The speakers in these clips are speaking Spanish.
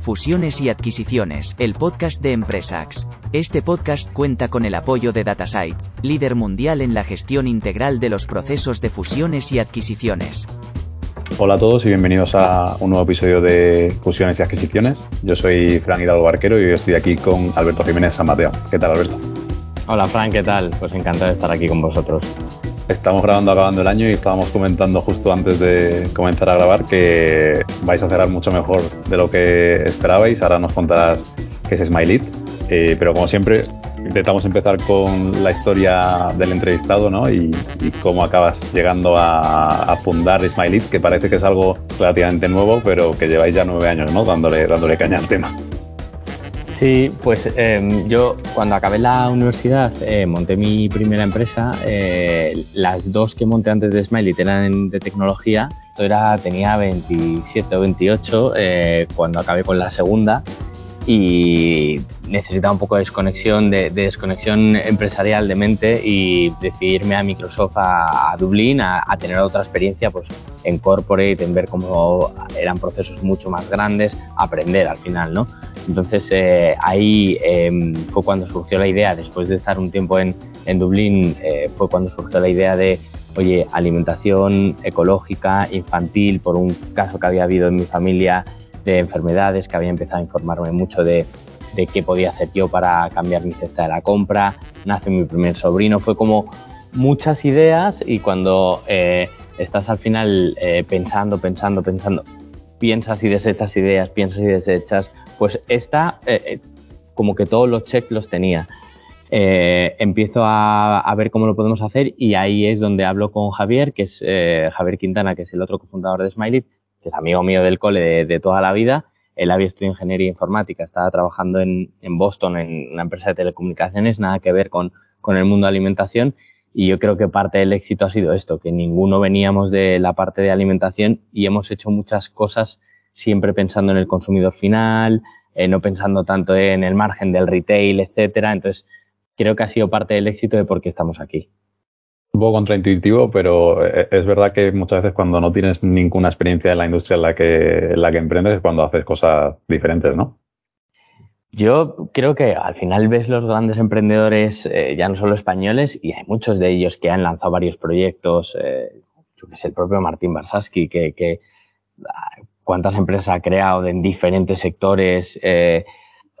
Fusiones y Adquisiciones, el podcast de Empresax. Este podcast cuenta con el apoyo de Datasite, líder mundial en la gestión integral de los procesos de fusiones y adquisiciones. Hola a todos y bienvenidos a un nuevo episodio de Fusiones y Adquisiciones. Yo soy Fran Hidalgo Barquero y estoy aquí con Alberto Jiménez San Mateo. ¿Qué tal, Alberto? Hola, Fran, ¿qué tal? Pues encantado de estar aquí con vosotros. Estamos grabando acabando el año y estábamos comentando justo antes de comenzar a grabar que vais a cerrar mucho mejor de lo que esperabais. Ahora nos contarás qué es Smiley. Eh, pero como siempre, intentamos empezar con la historia del entrevistado ¿no? y, cómo acabas llegando a, fundar Smiley, que parece que es algo relativamente nuevo, pero que lleváis ya nueve años ¿no? dándole, dándole caña al tema. Sí, pues em, yo cuando acabé la universidad eh, monté mi primera empresa. Eh, las dos que monté antes de Smiley eran de tecnología. Yo era, tenía 27 o 28 eh, cuando acabé con la segunda y necesitaba un poco de desconexión, de, desconexión empresarial de mente y decidirme a Microsoft a, Dublín a, tener otra experiencia pues, en corporate, en ver cómo eran procesos mucho más grandes, aprender al final, ¿no? Entonces eh, ahí em, fue cuando surgió la idea, después de estar un tiempo en, en Dublín, eh, fue cuando surgió la idea de, oye, alimentación ecológica, infantil, por un caso que había habido en mi familia de enfermedades, que había empezado a informarme mucho de, de qué podía hacer yo para cambiar mi cesta de la compra, nace mi primer sobrino, fue como muchas ideas y cuando eh, estás al final pensando, pensando, pensando, piensas y desechas ideas, piensas y desechas, pues esta, eh, eh, como que todos los checks los tenía. Eh, empiezo a, ver cómo lo podemos hacer y ahí es donde hablo con Javier, que es Javier Quintana, que es el otro cofundador de Smiley, que es amigo mío del cole de, toda la vida. Él había estudiado ingeniería informática, estaba trabajando en, Boston en una empresa de telecomunicaciones, nada que ver con, con el mundo de alimentación. Y yo creo que parte del éxito ha sido esto, que ninguno veníamos de la parte de alimentación y hemos hecho muchas cosas siempre pensando en el consumidor final, eh, no pensando tanto en el margen del retail, etcétera. Entonces, creo que ha sido parte del éxito de por qué estamos aquí. Un poco contraintuitivo, pero eh, es verdad que muchas veces cuando no tienes ninguna experiencia en la industria en la que, la que emprendes es cuando haces cosas diferentes, ¿no? Yo creo que al final ves los grandes emprendedores, eh, ya no solo españoles, y hay muchos de ellos que han lanzado varios proyectos, yo que sé, el propio Martín Barsaski, que, cuántas empresas ha creado en diferentes sectores. Eh,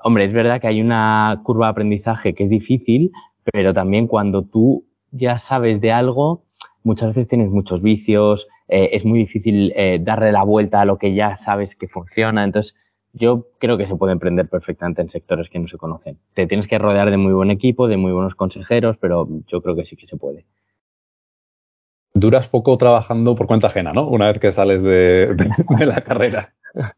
hombre, es verdad que hay una curva de aprendizaje que es difícil, pero también cuando tú ya sabes de algo, muchas veces tienes muchos vicios, eh, es muy difícil eh, darle la vuelta a lo que ya sabes que funciona. Entonces, yo creo que se puede emprender perfectamente en sectores que no se conocen. Te tienes que rodear de muy buen equipo, de muy buenos consejeros, pero yo creo que sí que se puede duras poco trabajando por cuenta ajena, ¿no? Una vez que sales de, la carrera.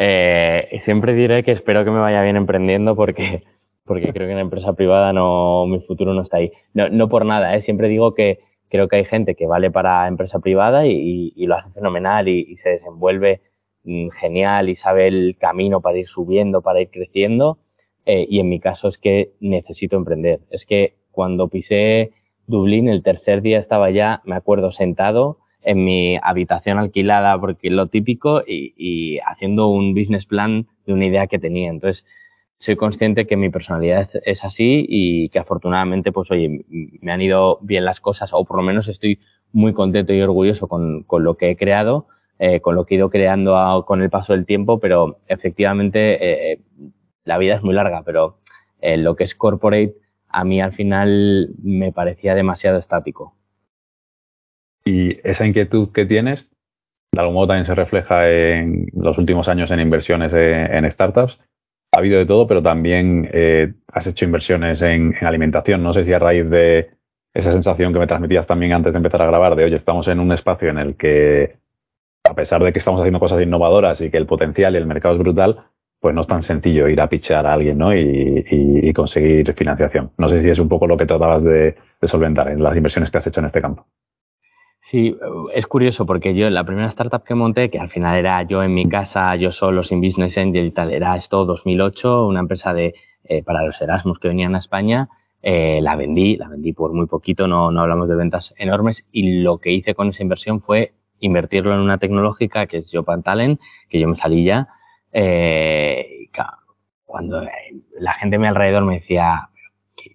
Eh, siempre diré que espero que me vaya bien emprendiendo porque, porque creo que en la empresa privada no, mi futuro no está ahí. No, por nada, ¿eh? siempre digo que creo que hay gente que vale para empresa privada y, lo hace fenomenal y, se desenvuelve mm, genial y sabe el camino para ir subiendo, para ir creciendo. Eh, y en mi caso es que necesito emprender. Es que cuando pisé Dublín, el tercer día estaba ya, me acuerdo, sentado en mi habitación alquilada, porque lo típico, y, haciendo un business plan de una idea que tenía. Entonces, soy consciente que mi personalidad es así y que afortunadamente, pues oye, me han ido bien las cosas, o por lo menos estoy muy contento y orgulloso con, lo que he creado, eh, con lo que he ido creando con el paso del tiempo, pero efectivamente eh, la vida es muy larga, pero eh, lo que es corporate a mí al final me parecía demasiado estático. Y esa inquietud que tienes, de algún modo también se refleja en los últimos años en inversiones en, startups. Ha habido de todo, pero también eh, has hecho inversiones en, alimentación. No sé si a raíz de esa sensación que me transmitías también antes de empezar a grabar, de oye, estamos en un espacio en el que, a pesar de que estamos haciendo cosas innovadoras y que el potencial y el mercado es brutal, pues no es tan sencillo ir a pichear a alguien ¿no? y, conseguir financiación. No sé si es un poco lo que tratabas de, solventar en las inversiones que has hecho en este campo. Sí, es curioso porque yo la primera startup que monté, que al final era yo en mi casa, yo solo sin Business Angel y tal, era esto 2008, una empresa de eh, para los Erasmus que venían a España, eh, la vendí, la vendí por muy poquito, no, no hablamos de ventas enormes y lo que hice con esa inversión fue invertirlo en una tecnológica que es Jopan Talent, que yo me salí ya eh, cuando la gente a mi alrededor me decía,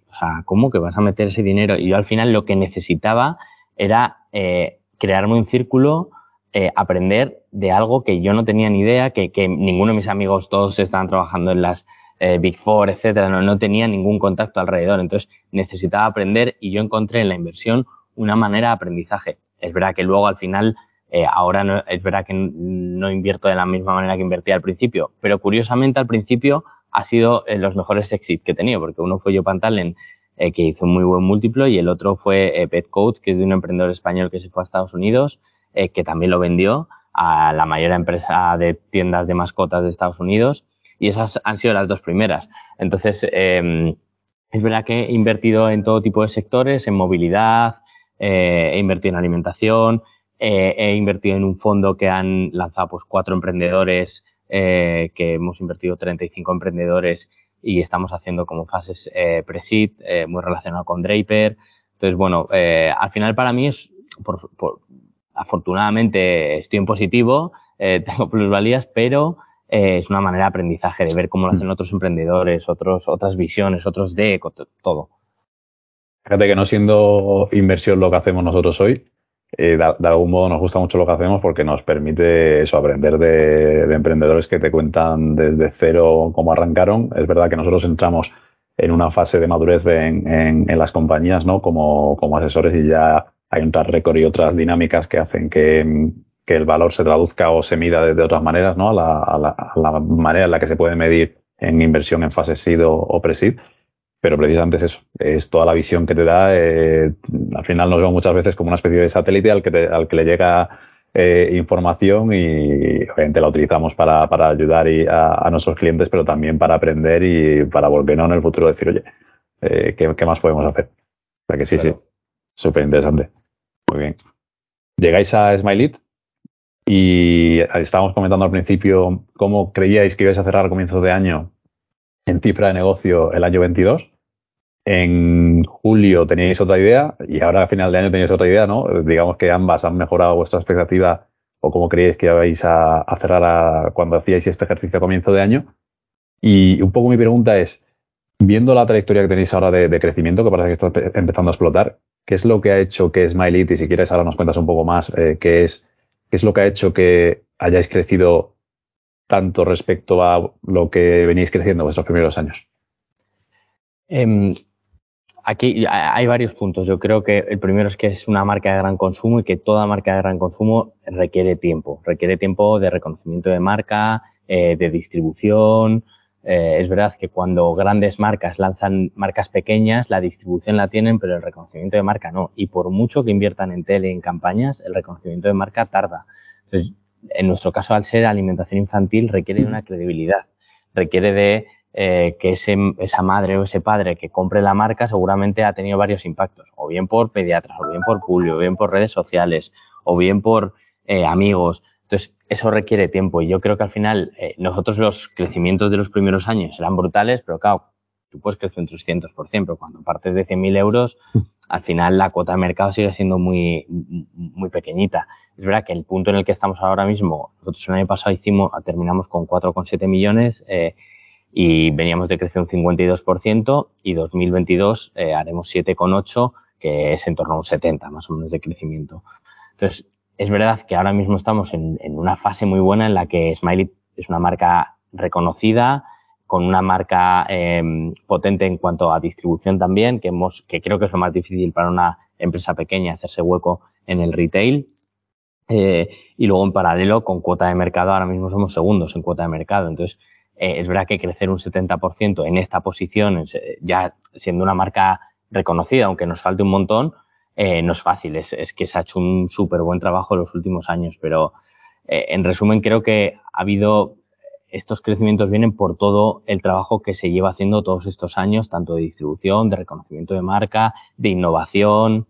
o sea, ¿cómo que vas a meter ese dinero? Y yo al final lo que necesitaba era eh, crearme un círculo, eh, aprender de algo que yo no tenía ni idea, que, que ninguno de mis amigos todos estaban trabajando en las eh, Big Four, etcétera, no, no tenía ningún contacto alrededor. Entonces necesitaba aprender y yo encontré en la inversión una manera de aprendizaje. Es verdad que luego al final, eh, ahora no, es verdad que no invierto de la misma manera que invertía al principio, pero curiosamente al principio ha sido eh, los mejores exit que he tenido, porque uno fue yo Pantalen, eh, que hizo un muy buen múltiplo, y el otro fue eh, que es de un emprendedor español que se fue a Estados Unidos, eh, que también lo vendió a la mayor empresa de tiendas de mascotas de Estados Unidos, y esas han sido las dos primeras. Entonces, eh, es verdad que he invertido en todo tipo de sectores, en movilidad, eh, he invertido en alimentación, he invertido en un fondo que han lanzado pues cuatro emprendedores, que hemos invertido 35 emprendedores y estamos haciendo como fases eh, eh, muy relacionado con Draper. Entonces, bueno, eh, al final para mí es, por, por, afortunadamente estoy en positivo, eh, tengo plusvalías, pero eh, es una manera de aprendizaje, de ver cómo lo hacen otros emprendedores, otros, otras visiones, otros de todo. Fíjate que no siendo inversión lo que hacemos nosotros hoy, eh, de, algún modo nos gusta mucho lo que hacemos porque nos permite eso, aprender de, de, emprendedores que te cuentan desde cero cómo arrancaron. Es verdad que nosotros entramos en una fase de madurez en, en, las compañías, ¿no? Como, como asesores y ya hay un track record y otras dinámicas que hacen que, que el valor se traduzca o se mida de, otras maneras, ¿no? A la, a, la, manera en la que se puede medir en inversión en fase SID o pre-SID pero precisamente es eso, es toda la visión que te da. Eh, al final nos vemos muchas veces como una especie de satélite al que, te, al que le llega eh, información y obviamente la utilizamos para, para ayudar y a, a, nuestros clientes, pero también para aprender y para volvernos en el futuro decir, oye, eh, ¿qué, ¿qué, más podemos hacer? O sea que sí, claro. sí, súper interesante. Muy bien. Llegáis a Smileit y estábamos comentando al principio cómo creíais que ibais a cerrar a comienzos de año en cifra de negocio el año 22 en julio teníais otra idea y ahora a final de año tenéis otra idea, ¿no? Digamos que ambas han mejorado vuestra expectativa o cómo creéis que vais a, a cerrar cuando hacíais este ejercicio a comienzo de año. Y un poco mi pregunta es, viendo la trayectoria que tenéis ahora de, crecimiento, que parece que está empezando a explotar, ¿qué es lo que ha hecho que Smiley, y si quieres ahora nos cuentas un poco más, eh, qué es, qué es lo que ha hecho que hayáis crecido tanto respecto a lo que veníais creciendo vuestros primeros años? Um aquí hay varios puntos. Yo creo que el primero es que es una marca de gran consumo y que toda marca de gran consumo requiere tiempo. Requiere tiempo de reconocimiento de marca, eh, de distribución. Eh, es verdad que cuando grandes marcas lanzan marcas pequeñas, la distribución la tienen, pero el reconocimiento de marca no. Y por mucho que inviertan en tele, en campañas, el reconocimiento de marca tarda. Entonces, en nuestro caso, al ser alimentación infantil, requiere de una credibilidad. Requiere de eh, que ese, esa madre o ese padre que compre la marca seguramente ha tenido varios impactos, o bien por pediatras, o bien por Julio, o bien por redes sociales, o bien por eh, amigos. Entonces, eso requiere tiempo y yo creo que al final eh, nosotros los crecimientos de los primeros años eran brutales, pero claro, tú puedes crecer un 300%, pero cuando partes de 100.000 euros, al final la cuota de mercado sigue siendo muy, muy pequeñita. Es verdad que el punto en el que estamos ahora mismo, nosotros el año pasado hicimos, terminamos con 4,7 millones, eh, y veníamos de crecer un 52% y 2022 eh, haremos 7,8 que es en torno a un 70 más o menos de crecimiento. Entonces, es verdad que ahora mismo estamos en, en una fase muy buena en la que Smiley es una marca reconocida, con una marca eh, potente en cuanto a distribución también, que, hemos, que creo que es lo más difícil para una empresa pequeña hacerse hueco en el retail. Eh, y luego en paralelo con cuota de mercado, ahora mismo somos segundos en cuota de mercado. Entonces, eh, es verdad que crecer un 70% en esta posición, ya siendo una marca reconocida, aunque nos falte un montón, eh, no es fácil. Es, que se ha hecho un súper buen trabajo en los últimos años, pero eh, en resumen creo que ha habido estos crecimientos vienen por todo el trabajo que se lleva haciendo todos estos años, tanto de distribución, de reconocimiento de marca, de innovación.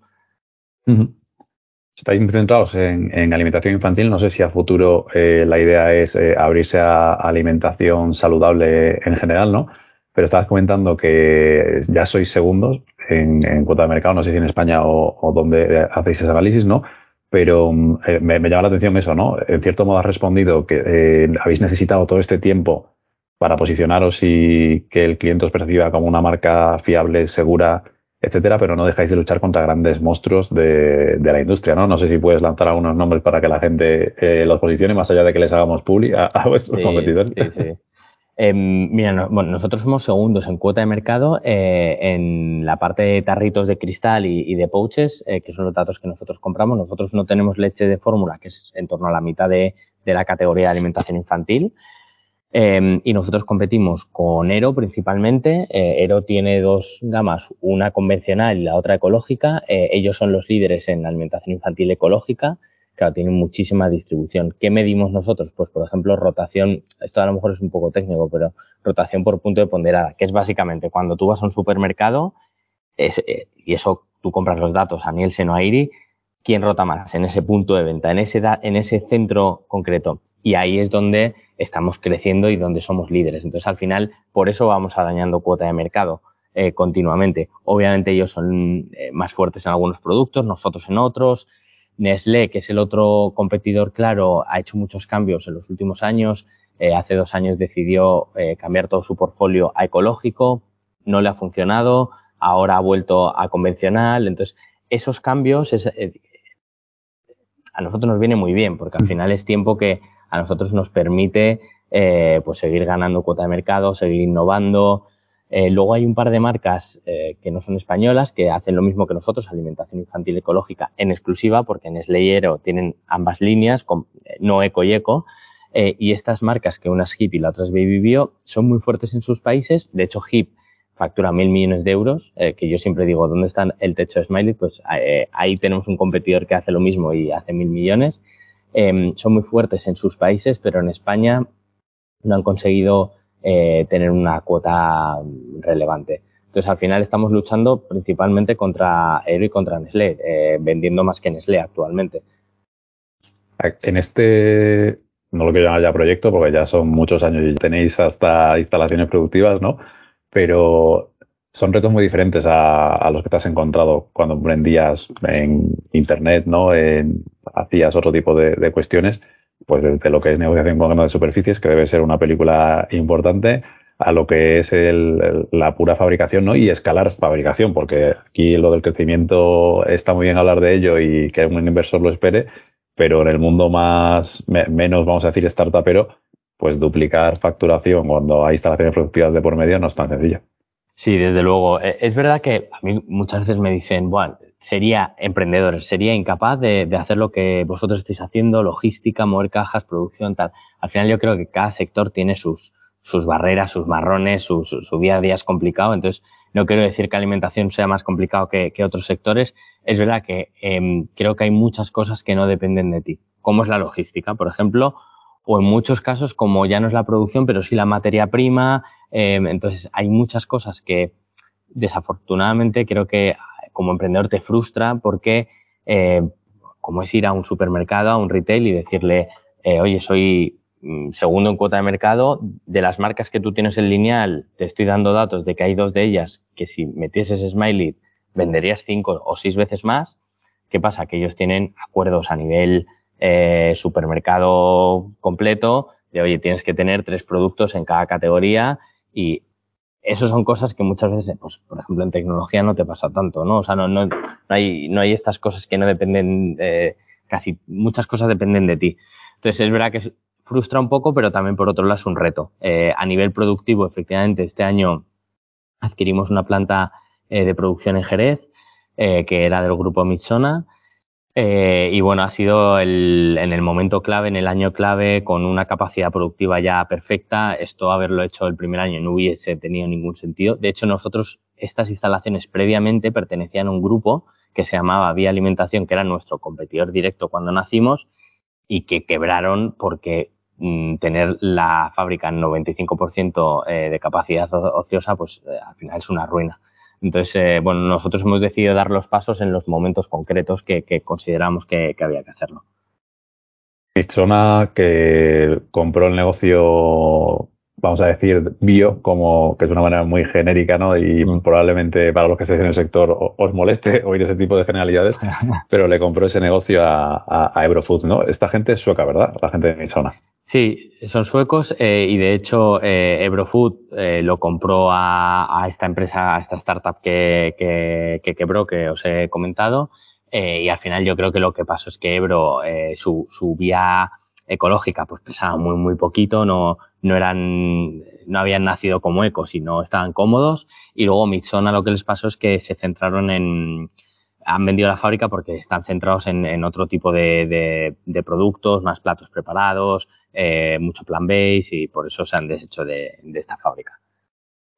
Estáis centrados en, en, alimentación infantil. No sé si a futuro eh, la idea es eh, abrirse a, alimentación saludable en general, ¿no? Pero estabas comentando que ya sois segundos en, en, cuota de mercado, no sé si en España o, o donde hacéis ese análisis, ¿no? pero mm, eh, me, llama la atención eso, ¿no? En cierto modo has respondido que eh, habéis necesitado todo este tiempo para posicionaros y que el cliente os perciba como una marca fiable, segura, etcétera, pero no dejáis de luchar contra grandes monstruos de, la industria, ¿no? No sé si puedes lanzar algunos nombres para que la gente eh, los posicione, más allá de que les hagamos publi a, vuestros competidores. Sí, sí. Em, mira, bueno, nosotros somos segundos en cuota de mercado eh, en la parte de tarritos de cristal y, de pouches, eh, que son los datos que nosotros compramos. Nosotros no tenemos leche de fórmula, que es en torno a la mitad de, la categoría de alimentación infantil. Em, y nosotros competimos con Ero principalmente. Eh, Ero tiene dos gamas, una convencional y la otra ecológica. ellos son los líderes en alimentación infantil ecológica claro, tienen muchísima distribución. ¿Qué medimos nosotros? Pues, por ejemplo, rotación, esto a lo mejor es un poco técnico, pero rotación por punto de ponderada, que es básicamente cuando tú vas a un supermercado eh, y eso tú compras los datos a Nielsen o a IRI, ¿quién rota más en ese punto de venta, en ese, en ese centro concreto? Y ahí es donde estamos creciendo y donde somos líderes. Entonces, al final, por eso vamos a dañando cuota de mercado. Eh, continuamente. Obviamente ellos son eh, más fuertes en algunos productos, nosotros en otros, Nestlé, que es el otro competidor claro, ha hecho muchos cambios en los últimos años. Eh, hace dos años decidió eh, cambiar todo su portfolio a ecológico, no le ha funcionado, ahora ha vuelto a convencional. Entonces, esos cambios eh, a nosotros nos viene muy bien, porque al final es tiempo que a nosotros nos permite pues seguir ganando cuota de mercado, seguir innovando, eh, luego hay un par de marcas eh, que no son españolas que hacen lo mismo que nosotros, alimentación infantil ecológica en exclusiva, porque en Slayero tienen ambas líneas, eh, no eco y eco. y estas marcas, que una es HIP y la otra es Baby Bio, son muy fuertes en sus países. De hecho, HIP factura mil millones de euros, que yo siempre digo, ¿dónde está el techo de Smiley? Pues ahí tenemos un competidor que hace lo mismo y hace mil millones. Em, son muy fuertes en sus países, pero en España no han conseguido eh, tener una cuota relevante. Entonces, al final estamos luchando principalmente contra Aero y contra Nestlé, eh, vendiendo más que Nestlé actualmente. En este, no lo quiero llamar ya proyecto, porque ya son muchos años y tenéis hasta instalaciones productivas, ¿no? Pero son retos muy diferentes a, los que te has encontrado cuando emprendías en Internet, ¿no? En, hacías otro tipo de cuestiones pues desde lo que es negociación con de superficies, que debe ser una película importante, a lo que es la pura fabricación ¿no? y escalar fabricación, porque aquí lo del crecimiento está muy bien hablar de ello y que un inversor lo espere, pero en el mundo más menos, vamos a decir, startupero, pues duplicar facturación cuando hay instalaciones productivas de por medio no es tan sencillo. Sí, desde luego. E, es verdad que a mí muchas veces me dicen, bueno, sería emprendedor, sería incapaz de, hacer lo que vosotros estáis haciendo, logística, mover cajas, producción, tal. Al final yo creo que cada sector tiene sus, sus barreras, sus marrones, su, su, día a día es complicado. Entonces, no quiero decir que alimentación sea más complicado que, otros sectores. Es verdad que em, creo que hay muchas cosas que no dependen de ti, como es la logística, por ejemplo, o en muchos casos como ya no es la producción, pero sí la materia prima. Em, entonces, hay muchas cosas que desafortunadamente creo que como emprendedor te frustra porque, eh, como es ir a un supermercado, a un retail y decirle, eh, oye, soy mm, segundo en cuota de mercado, de las marcas que tú tienes en lineal, te estoy dando datos de que hay dos de ellas que si metieses Smiley venderías cinco o seis veces más. ¿Qué pasa? Que ellos tienen acuerdos a nivel eh, supermercado completo de, oye, tienes que tener tres productos en cada categoría y eso son cosas que muchas veces, pues, por ejemplo, en tecnología no te pasa tanto, ¿no? O sea, no, no, no hay, no hay estas cosas que no dependen, eh, casi muchas cosas dependen de ti. Entonces, es verdad que frustra un poco, pero también por otro lado es un reto. Eh, a nivel productivo, efectivamente, este año adquirimos una planta eh, de producción en Jerez, eh, que era del grupo Mitsona, eh, y bueno, ha sido el, en el momento clave, en el año clave, con una capacidad productiva ya perfecta. Esto haberlo hecho el primer año no hubiese tenido ningún sentido. De hecho, nosotros, estas instalaciones previamente pertenecían a un grupo que se llamaba Vía Alimentación, que era nuestro competidor directo cuando nacimos, y que quebraron porque mm, tener la fábrica en 95% eh, de capacidad ociosa, pues eh, al final es una ruina. Entonces, eh, bueno, nosotros hemos decidido dar los pasos en los momentos concretos que, consideramos que, había que hacerlo. Michona que compró el negocio vamos a decir, bio, como que es una manera muy genérica, ¿no? Y mm. probablemente para los que estéis en el sector os moleste oír ese tipo de generalidades, pero le compró ese negocio a, a, Ebrofood, ¿no? Esta gente es sueca, ¿verdad? La gente de Midsona. Sí, son suecos eh, y de hecho eh, Ebrofood eh, lo compró a, a, esta empresa, a esta startup que, que, que quebró, que os he comentado. y al final yo creo que lo que pasó es que Ebro, su, su vía ecológica, pues pesaba muy, muy poquito, no, no eran, no habían nacido como ecos y no estaban cómodos. Y luego Mitsona lo que les pasó es que se centraron en, han vendido la fábrica porque están centrados en, otro tipo de, productos, más platos preparados, eh, mucho plan base y por eso se han deshecho de, esta fábrica.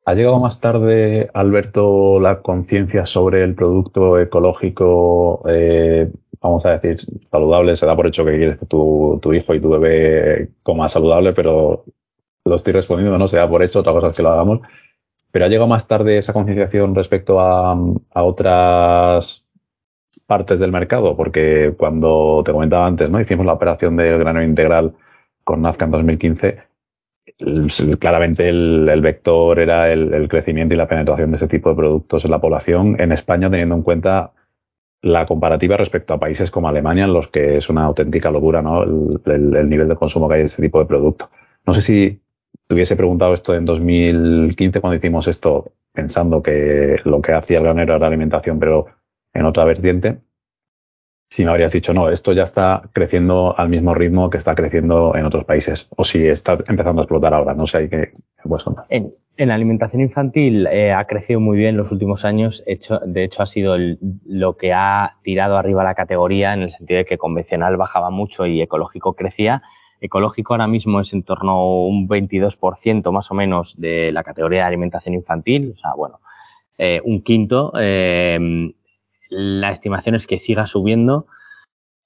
¿Ha llegado más tarde, Alberto, la conciencia sobre el producto ecológico, eh, vamos a decir, saludable? Se da por hecho que quieres que tu, hijo y tu bebé coma saludable, pero lo estoy respondiendo, no sea por eso, otra cosa es que lo hagamos. Pero ha llegado más tarde esa concienciación respecto a otras partes del mercado, porque cuando te comentaba antes, ¿no? Hicimos la operación del grano integral con Nazca en 2015. claramente el, vector era el, crecimiento y la penetración de ese tipo de productos en la población en España, teniendo en cuenta la comparativa respecto a países como Alemania, en los que es una auténtica locura ¿no? el, el nivel de consumo que hay de este tipo de producto. No sé si te hubiese preguntado esto en 2015 cuando hicimos esto, pensando que lo que hacía el granero era alimentación, pero en otra vertiente, si me habrías dicho, no, esto ya está creciendo al mismo ritmo que está creciendo en otros países, o si está empezando a explotar ahora, no sé, hay que contar. En, en alimentación infantil eh, ha crecido muy bien en los últimos años, de hecho ha sido lo que ha tirado arriba la categoría en el sentido de que convencional bajaba mucho y ecológico crecía, ecológico ahora mismo es en torno a un 22% más o menos de la categoría de alimentación infantil, o sea, bueno, eh, un quinto. Eh, la estimación es que siga subiendo.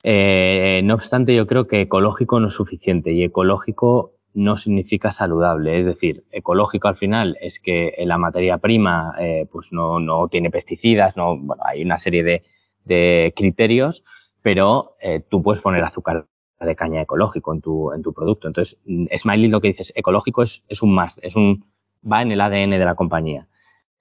Eh, no obstante, yo creo que ecológico no es suficiente y ecológico no significa saludable. Es decir, ecológico al final es que la materia prima pues no, no, tiene pesticidas, no, hay una serie de, de criterios, pero tú puedes poner azúcar de caña ecológico en tu, en tu producto. Entonces, Smiley lo que dices, ecológico es, es un más, es un, va en el ADN de la compañía.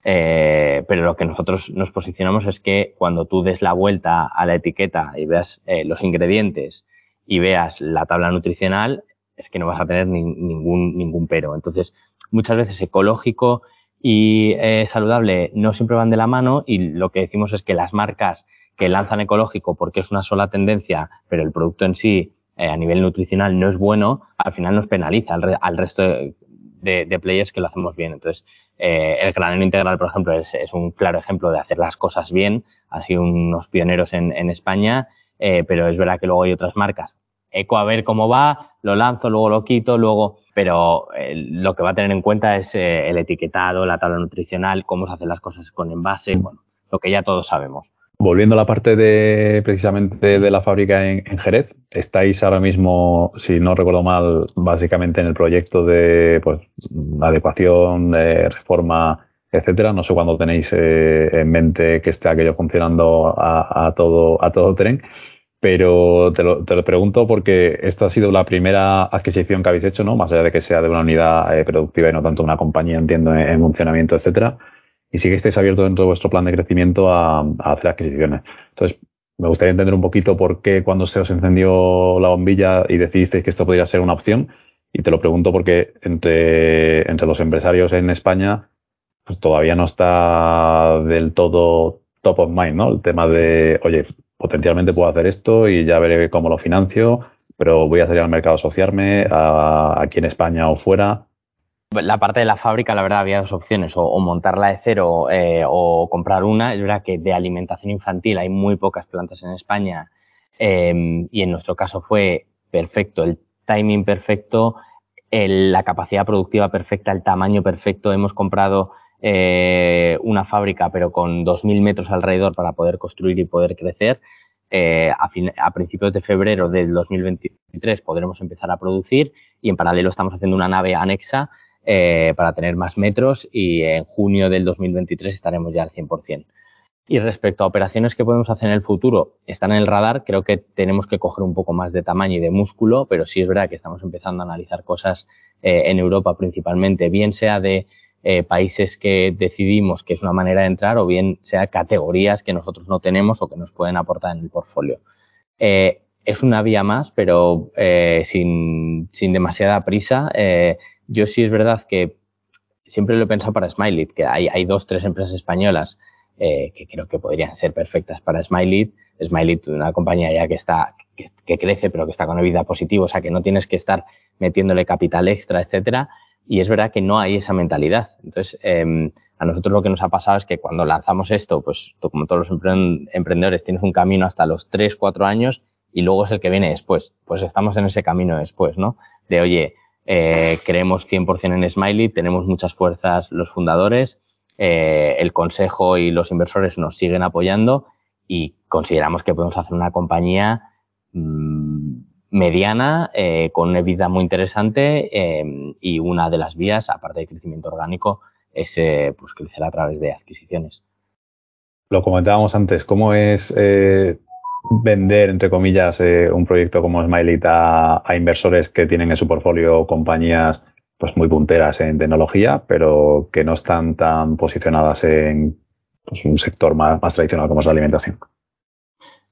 Eh, pero lo que nosotros nos posicionamos es que cuando tú des la vuelta a la etiqueta y veas eh, los ingredientes y veas la tabla nutricional, es que no vas a tener ningún, ningún pero. Entonces, muchas veces ecológico y eh, saludable no siempre van de la mano y lo que decimos es que las marcas que lanzan ecológico porque es una sola tendencia, pero el producto en sí eh, a nivel nutricional no es bueno, al final nos penaliza al, resto de, players que lo hacemos bien. Entonces, eh, el granero integral, por ejemplo, es, un claro ejemplo de hacer las cosas bien. Ha sido unos pioneros en, España, eh, pero es verdad que luego hay otras marcas. Eco a ver cómo va, lo lanzo, luego lo quito, luego, pero lo que va a tener en cuenta es el etiquetado, la tabla nutricional, cómo se hacen las cosas con envase, bueno, lo que ya todos sabemos. Volviendo a la parte de precisamente de la fábrica en, Jerez, estáis ahora mismo, si no recuerdo mal, básicamente en el proyecto de pues, adecuación, de reforma, etcétera. No sé cuándo tenéis eh, en mente que esté aquello funcionando a, todo, a todo tren, pero te lo, te lo, pregunto porque esta ha sido la primera adquisición que habéis hecho, ¿no? Más allá de que sea de una unidad eh, productiva y no tanto una compañía, entiendo, en funcionamiento, etcétera y sí que estáis abiertos dentro de vuestro plan de crecimiento a, hacer adquisiciones. Entonces, me gustaría entender un poquito por qué cuando se os encendió la bombilla y decidisteis que esto podría ser una opción. Y te lo pregunto porque entre, entre los empresarios en España, pues todavía no está del todo top of mind, ¿no? El tema de, oye, potencialmente puedo hacer esto y ya veré cómo lo financio, pero voy a salir al mercado a asociarme aquí en España o fuera la parte de la fábrica, la verdad, había dos opciones, o, montarla de cero eh, o comprar una. Es verdad que de alimentación infantil hay muy pocas plantas en España em, y en nuestro caso fue perfecto, el timing perfecto, la capacidad productiva perfecta, el tamaño perfecto. Hemos comprado eh, una fábrica, pero con 2.000 metros alrededor para poder construir y poder crecer. Eh, a, a, principios de febrero del 2023 podremos empezar a producir y en paralelo estamos haciendo una nave anexa eh, para tener más metros y en junio del 2023 estaremos ya al 100%. Y respecto a operaciones que podemos hacer en el futuro, están en el radar, creo que tenemos que coger un poco más de tamaño y de músculo, pero sí es verdad que estamos empezando a analizar cosas eh, en Europa principalmente, bien sea de eh, países que decidimos que es una manera de entrar o bien sea categorías que nosotros no tenemos o que nos pueden aportar en el portfolio. Eh, es una vía más, pero sin, sin, demasiada prisa. Yo sí es verdad que siempre lo he pensado para Smiley, que hay, hay dos, tres empresas españolas eh, que creo que podrían ser perfectas para Smiley. Smiley, una compañía ya que está, que, crece, pero que está con vida positiva, o sea, que no tienes que estar metiéndole capital extra, etcétera. Y es verdad que no hay esa mentalidad. Entonces, eh, a nosotros lo que nos ha pasado es que cuando lanzamos esto, pues como todos los emprendedores, tienes un camino hasta los 3, 4 años y luego es el que viene después. Pues estamos en ese camino después, ¿no? De, oye, eh, creemos 100% en Smiley, tenemos muchas fuerzas los fundadores, eh, el consejo y los inversores nos siguen apoyando y consideramos que podemos hacer una compañía mm, mediana, eh, con una vida muy interesante eh, y una de las vías, aparte de crecimiento orgánico, es pues crecer a través de adquisiciones. Lo comentábamos antes, ¿cómo es vender, entre comillas, un proyecto como Smiley a, a, inversores que tienen en su portfolio compañías pues muy punteras en tecnología, pero que no están tan posicionadas en pues, un sector más, tradicional como es la alimentación.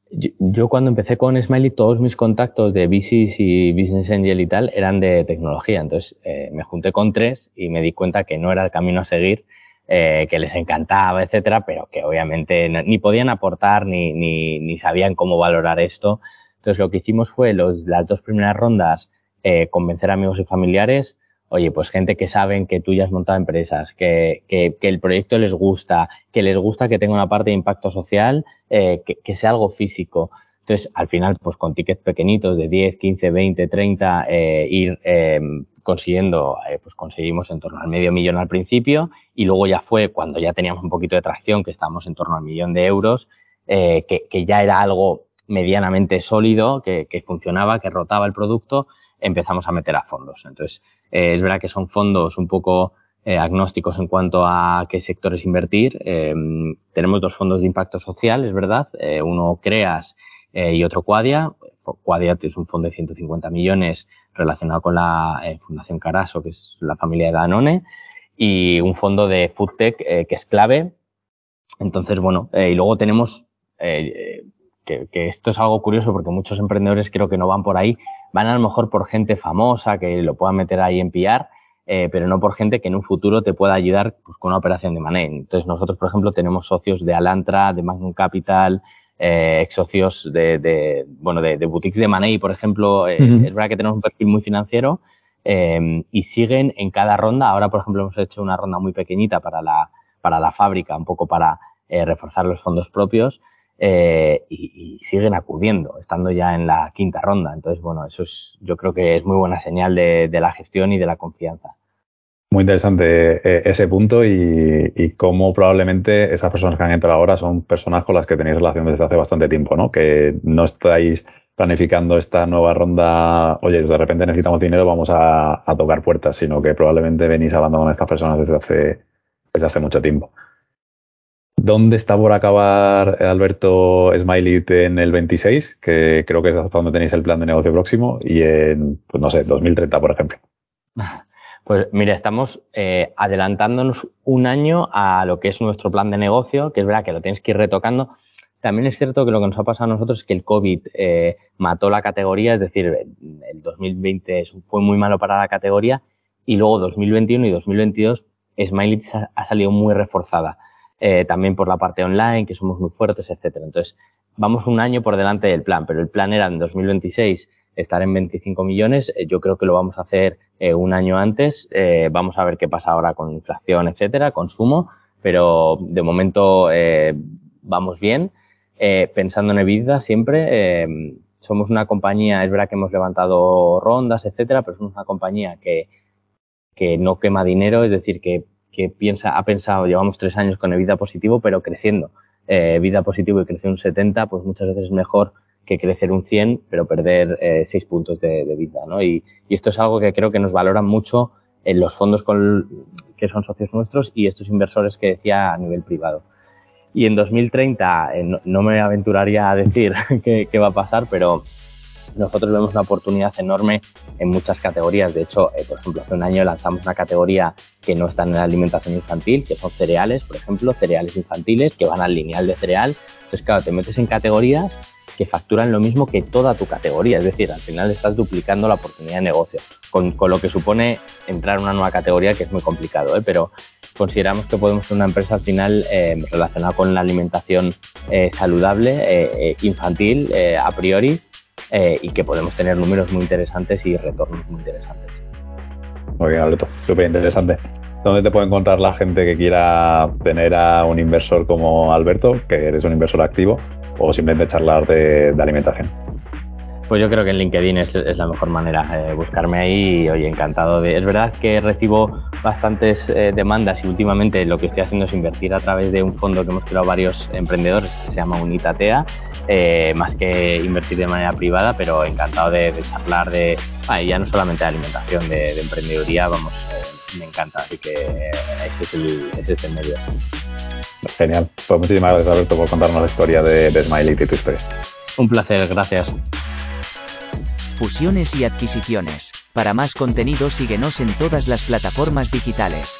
Yo, cuando empecé con Smiley, todos mis contactos de VCs y Business Angel y tal eran de tecnología. Entonces eh, me junté con tres y me di cuenta que no era el camino a seguir, eh, que les encantaba, etcétera, pero que obviamente ni podían aportar ni, ni, ni, sabían cómo valorar esto. Entonces lo que hicimos fue los, las dos primeras rondas eh, convencer a amigos y familiares, oye, pues gente que saben que tú ya has montado empresas, que, que, que, el proyecto les gusta, que les gusta que tenga una parte de impacto social, eh, que, que, sea algo físico. Entonces, al final, pues con tickets pequeñitos de 10, 15, 20, 30, eh, ir eh, consiguiendo, eh, pues conseguimos en torno al medio millón al principio y luego ya fue cuando ya teníamos un poquito de tracción, que estábamos en torno al millón de euros, eh, que, que ya era algo medianamente sólido, que, funcionaba, que rotaba el producto, empezamos a meter a fondos. Entonces, eh, es verdad que son fondos un poco agnósticos en cuanto a qué sectores invertir. Eh, tenemos dos fondos de impacto social, es verdad. Uno CREAS y otro Quadia. Quadia es un fondo de 150 millones relacionado con la eh, Fundación Caraso, que es la familia de Danone, y un fondo de FoodTech que es clave. Entonces, bueno, y luego tenemos que, esto es algo curioso porque muchos emprendedores creo que no van por ahí, van a lo mejor por gente famosa que lo puedan meter ahí en PR, eh, pero no por gente que en un futuro te pueda ayudar pues, con una operación de money. Entonces nosotros, por ejemplo, tenemos socios de Alantra, de Magnum Capital, eh, ex socios de, de, bueno, de, de, boutiques de money, por ejemplo. Eh, uh -huh. Es verdad que tenemos un perfil muy financiero eh, y siguen en cada ronda. Ahora, por ejemplo, hemos hecho una ronda muy pequeñita para la, para la fábrica, un poco para eh, reforzar los fondos propios eh, y, y, siguen acudiendo, estando ya en la quinta ronda. Entonces, bueno, eso es, yo creo que es muy buena señal de, de la gestión y de la confianza. Muy interesante eh, ese punto y, y, cómo probablemente esas personas que han entrado ahora son personas con las que tenéis relación desde hace bastante tiempo, ¿no? Que no estáis planificando esta nueva ronda, oye, de repente necesitamos dinero, vamos a, a tocar puertas, sino que probablemente venís hablando con estas personas desde hace, desde hace mucho tiempo. ¿Dónde está por acabar Alberto Smiley en el 26? Que creo que es hasta donde tenéis el plan de negocio próximo y en, pues no sé, 2030, por ejemplo. Pues mira, estamos eh, adelantándonos un año a lo que es nuestro plan de negocio, que es verdad que lo tienes que ir retocando. También es cierto que lo que nos ha pasado a nosotros es que el COVID eh, mató la categoría, es decir, el 2020 fue muy malo para la categoría y luego 2021 y 2022 Smiley ha salido muy reforzada eh, también por la parte online, que somos muy fuertes, etcétera. Entonces, vamos un año por delante del plan, pero el plan era en 2026 estar en 25 millones. Eh, yo creo que lo vamos a hacer eh, un año antes. Eh, vamos a ver qué pasa ahora con inflación, etcétera, consumo, pero de momento eh, vamos bien. Pensando en EBITDA siempre, somos una compañía, es verdad que hemos levantado rondas, etcétera, pero somos una compañía que, que no quema dinero, es decir, que que piensa, ha pensado, llevamos tres años con el vida positivo, pero creciendo. Vida positivo y crecer un 70, pues muchas veces es mejor que crecer un 100, pero perder eh, seis puntos de, de vida, ¿no? Y, esto es algo que creo que nos valoran mucho en los fondos que son socios nuestros y estos inversores que decía a nivel privado. y en 2030 eh, no, me aventuraría a decir qué, va a pasar, pero nosotros vemos una oportunidad enorme en muchas categorías. De hecho, eh, por ejemplo, hace un año lanzamos una categoría que no está en la alimentación infantil, que son cereales, por ejemplo, cereales infantiles que van al lineal de cereal. Entonces, claro, te metes en categorías que facturan lo mismo que toda tu categoría. Es decir, al final estás duplicando la oportunidad de negocio, con, lo que supone entrar en una nueva categoría que es muy complicado, ¿eh? pero consideramos que podemos ser una empresa al final eh, relacionada con la alimentación eh, saludable, infantil, a priori, y que podemos tener números muy interesantes y retornos muy interesantes. Muy bien, Alberto, súper interesante. ¿Dónde te puede encontrar la gente que quiera tener a un inversor como Alberto, que eres un inversor activo? O simplemente charlar de, alimentación? Pues yo creo que en LinkedIn es, la mejor manera. Eh, buscarme ahí y, oye, encantado de... Es verdad que recibo bastantes eh, demandas y últimamente lo que estoy haciendo es invertir a través de un fondo que hemos creado varios emprendedores que se llama Unitatea, eh, más que invertir de manera privada, pero encantado de, charlar de... Ah, ya no solamente de alimentación, de, de emprendeduría, vamos, me encanta. Así que este es el, este es el medio. Genial. Pues muchísimas gracias, Alberto, por contarnos la historia de, de Smiley y tu historia. Un placer, gracias. Fusiones y adquisiciones. Para más contenido síguenos en todas las plataformas digitales.